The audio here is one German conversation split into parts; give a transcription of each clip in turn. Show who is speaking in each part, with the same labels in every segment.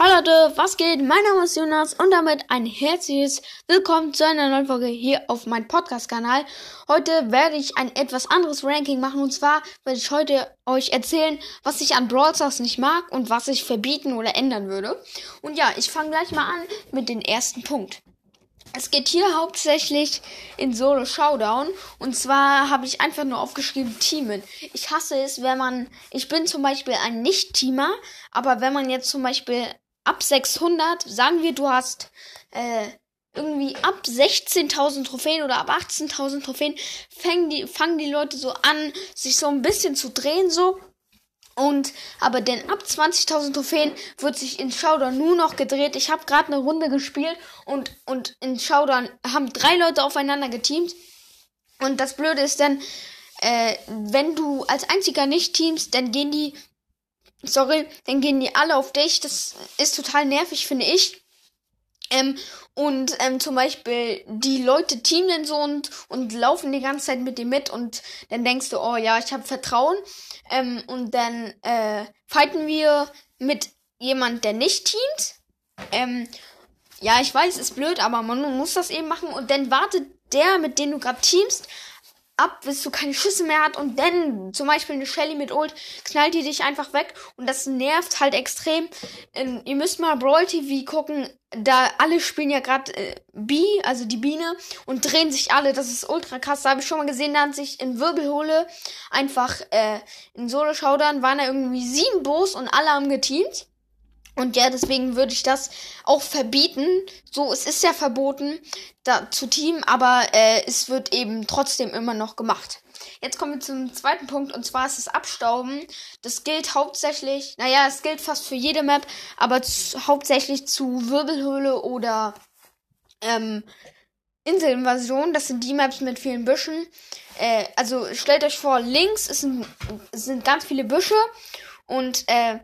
Speaker 1: Hallo Leute, was geht? Mein Name ist Jonas und damit ein herzliches Willkommen zu einer neuen Folge hier auf meinem Podcast-Kanal. Heute werde ich ein etwas anderes Ranking machen und zwar werde ich heute euch erzählen, was ich an Brawl Stars nicht mag und was ich verbieten oder ändern würde. Und ja, ich fange gleich mal an mit dem ersten Punkt. Es geht hier hauptsächlich in Solo Showdown. Und zwar habe ich einfach nur aufgeschrieben Teamen. Ich hasse es, wenn man, ich bin zum Beispiel ein Nicht-Teamer, aber wenn man jetzt zum Beispiel ab 600, sagen wir, du hast äh, irgendwie ab 16.000 Trophäen oder ab 18.000 Trophäen, fangen die, fangen die Leute so an, sich so ein bisschen zu drehen, so. Und aber denn ab 20.000 Trophäen wird sich in Showdown nur noch gedreht. Ich habe gerade eine Runde gespielt und und in Showdown haben drei Leute aufeinander geteamt. Und das Blöde ist dann, äh, wenn du als einziger nicht teamst, dann gehen die sorry, dann gehen die alle auf dich. Das ist total nervig, finde ich. Ähm, und ähm, zum Beispiel die Leute teamen so und, und laufen die ganze Zeit mit dir mit und dann denkst du, oh ja, ich habe Vertrauen. Ähm, und dann äh, fighten wir mit jemand, der nicht teamt. Ähm, ja, ich weiß, ist blöd, aber man muss das eben machen und dann wartet der, mit dem du gerade teamst, ab, bis du keine Schüsse mehr hat und dann zum Beispiel eine Shelly mit Ult knallt die dich einfach weg und das nervt halt extrem. Ähm, ihr müsst mal Brawl TV gucken, da alle spielen ja gerade äh, B, also die Biene und drehen sich alle, das ist ultra krass. Da habe ich schon mal gesehen, da hat sich in Wirbelhole einfach äh, in Solo Showdown waren da irgendwie sieben Boss und alle haben geteamt. Und ja, deswegen würde ich das auch verbieten. So, es ist ja verboten, da zu teamen, aber äh, es wird eben trotzdem immer noch gemacht. Jetzt kommen wir zum zweiten Punkt und zwar ist das Abstauben. Das gilt hauptsächlich, naja, es gilt fast für jede Map, aber hauptsächlich zu Wirbelhöhle oder ähm, Inselinvasion. Das sind die Maps mit vielen Büschen. Äh, also stellt euch vor, links ist ein, sind ganz viele Büsche und äh,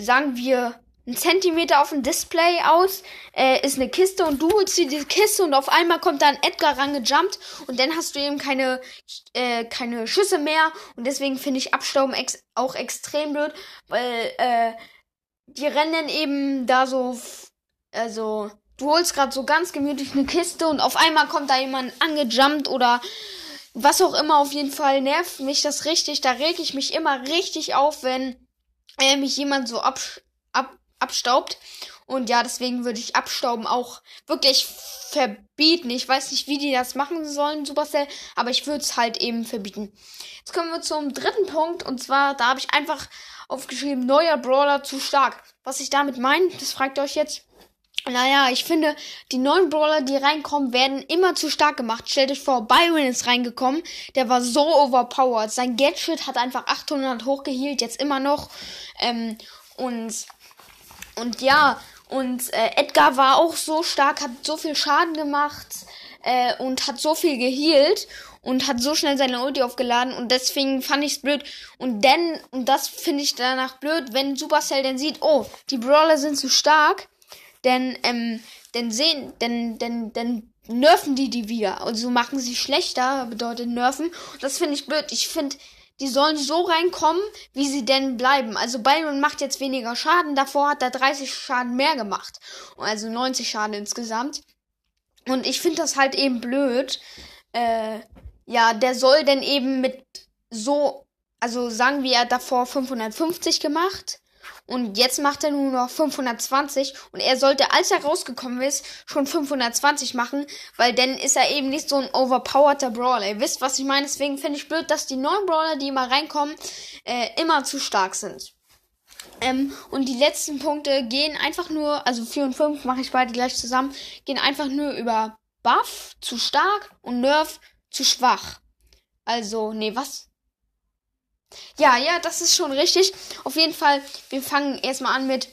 Speaker 1: sagen wir ein Zentimeter auf dem Display aus, äh, ist eine Kiste und du holst dir diese Kiste und auf einmal kommt dann Edgar rangejumpt und dann hast du eben keine, äh, keine Schüsse mehr und deswegen finde ich Abstauben ex auch extrem blöd, weil äh, die rennen eben da so, also du holst gerade so ganz gemütlich eine Kiste und auf einmal kommt da jemand angejumpt oder was auch immer, auf jeden Fall nervt mich das richtig, da reg ich mich immer richtig auf, wenn äh, mich jemand so absch ab abstaubt. Und ja, deswegen würde ich Abstauben auch wirklich verbieten. Ich weiß nicht, wie die das machen sollen, Supercell, aber ich würde es halt eben verbieten. Jetzt kommen wir zum dritten Punkt und zwar, da habe ich einfach aufgeschrieben, neuer Brawler zu stark. Was ich damit meine, das fragt ihr euch jetzt. Naja, ich finde, die neuen Brawler, die reinkommen, werden immer zu stark gemacht. Stellt euch vor, Byron ist reingekommen. Der war so overpowered. Sein Gadget hat einfach 800 hochgehielt, jetzt immer noch. Ähm, und und ja, und äh, Edgar war auch so stark, hat so viel Schaden gemacht äh, und hat so viel gehealt und hat so schnell seine Ulti aufgeladen und deswegen fand ich's blöd. Und dann, und das finde ich danach blöd, wenn Supercell dann sieht, oh, die Brawler sind zu stark, denn, ähm, denn sehen, denn, denn, denn nerven die die wieder. Also machen sie schlechter, bedeutet nerven. Und das finde ich blöd. Ich finde, die sollen so reinkommen, wie sie denn bleiben. Also Byron macht jetzt weniger Schaden, davor hat er 30 Schaden mehr gemacht. Also 90 Schaden insgesamt. Und ich finde das halt eben blöd. Äh, ja, der soll denn eben mit so, also sagen wir, er hat davor 550 gemacht und jetzt macht er nur noch 520 und er sollte, als er rausgekommen ist, schon 520 machen, weil dann ist er eben nicht so ein overpowerter Brawler. Ihr wisst, was ich meine. Deswegen finde ich blöd, dass die neuen Brawler, die immer reinkommen, äh, immer zu stark sind. Ähm, und die letzten Punkte gehen einfach nur, also 4 und 5 mache ich beide gleich zusammen, gehen einfach nur über Buff zu stark und Nerf zu schwach. Also, nee, was? Ja, ja, das ist schon richtig. Auf jeden Fall, wir fangen erstmal an mit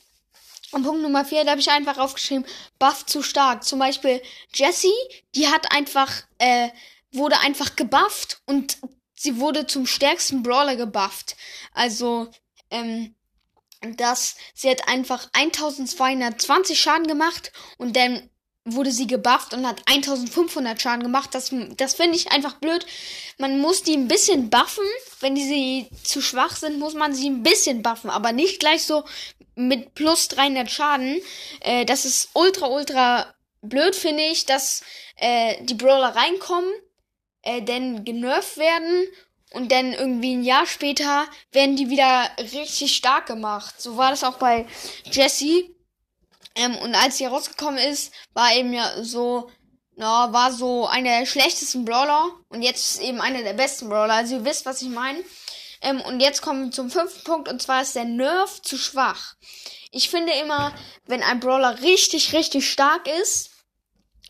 Speaker 1: und Punkt Nummer 4, da habe ich einfach aufgeschrieben, Buff zu stark. Zum Beispiel Jessie, die hat einfach, äh, wurde einfach gebufft und sie wurde zum stärksten Brawler gebufft. Also, ähm, dass sie hat einfach 1220 Schaden gemacht und dann wurde sie gebufft und hat 1500 Schaden gemacht. Das, das finde ich einfach blöd. Man muss die ein bisschen buffen. Wenn die sie zu schwach sind, muss man sie ein bisschen buffen. Aber nicht gleich so mit plus 300 Schaden. Äh, das ist ultra, ultra blöd, finde ich, dass äh, die Brawler reinkommen, äh, dann genervt werden und dann irgendwie ein Jahr später werden die wieder richtig stark gemacht. So war das auch bei Jessie. Ähm, und als sie rausgekommen ist, war eben ja so, na, war so einer der schlechtesten Brawler und jetzt ist eben einer der besten Brawler. Also ihr wisst, was ich meine. Ähm, und jetzt kommen wir zum fünften Punkt und zwar ist der Nerf zu schwach. Ich finde immer, wenn ein Brawler richtig, richtig stark ist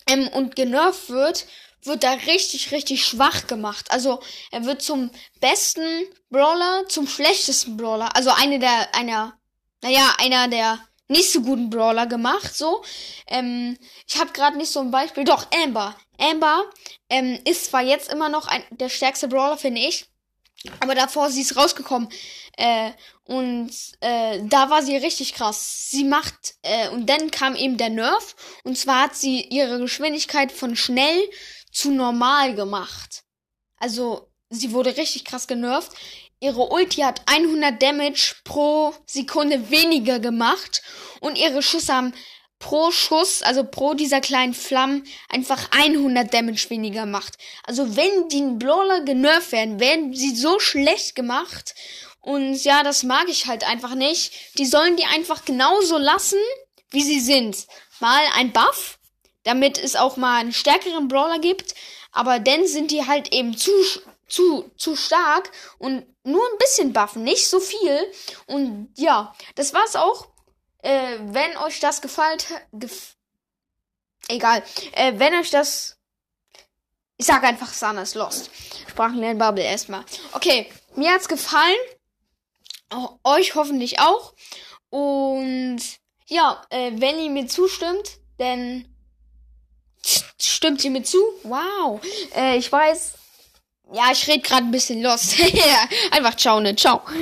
Speaker 1: ähm, und genervt wird, wird er richtig, richtig schwach gemacht. Also er wird zum besten Brawler, zum schlechtesten Brawler. Also eine der, einer, naja, einer der nicht so guten Brawler gemacht, so. Ähm, ich habe gerade nicht so ein Beispiel. Doch, Amber. Amber ähm, ist zwar jetzt immer noch ein, der stärkste Brawler, finde ich. Aber davor sie ist rausgekommen. Äh, und äh, da war sie richtig krass. Sie macht, äh, und dann kam eben der Nerf. Und zwar hat sie ihre Geschwindigkeit von schnell zu normal gemacht. Also, sie wurde richtig krass genervt. Ihre Ulti hat 100 Damage pro Sekunde weniger gemacht. Und ihre Schüsse haben pro Schuss, also pro dieser kleinen Flammen, einfach 100 Damage weniger macht. Also wenn die Brawler genervt werden, werden sie so schlecht gemacht. Und ja, das mag ich halt einfach nicht. Die sollen die einfach genauso lassen, wie sie sind. Mal ein Buff, damit es auch mal einen stärkeren Brawler gibt. Aber dann sind die halt eben zu, zu, zu stark und nur ein bisschen buffen, nicht so viel. Und ja, das war's auch äh, wenn euch das gefallen gef egal, äh, wenn euch das ich sag einfach Sana ist lost. Sprachenlernbubble erstmal. Okay, mir hat's gefallen. O euch hoffentlich auch. Und ja, äh, wenn ihr mir zustimmt, dann stimmt ihr mir zu. Wow. Äh, ich weiß. Ja, ich rede gerade ein bisschen lost. Einfach ciao, ne? Ciao.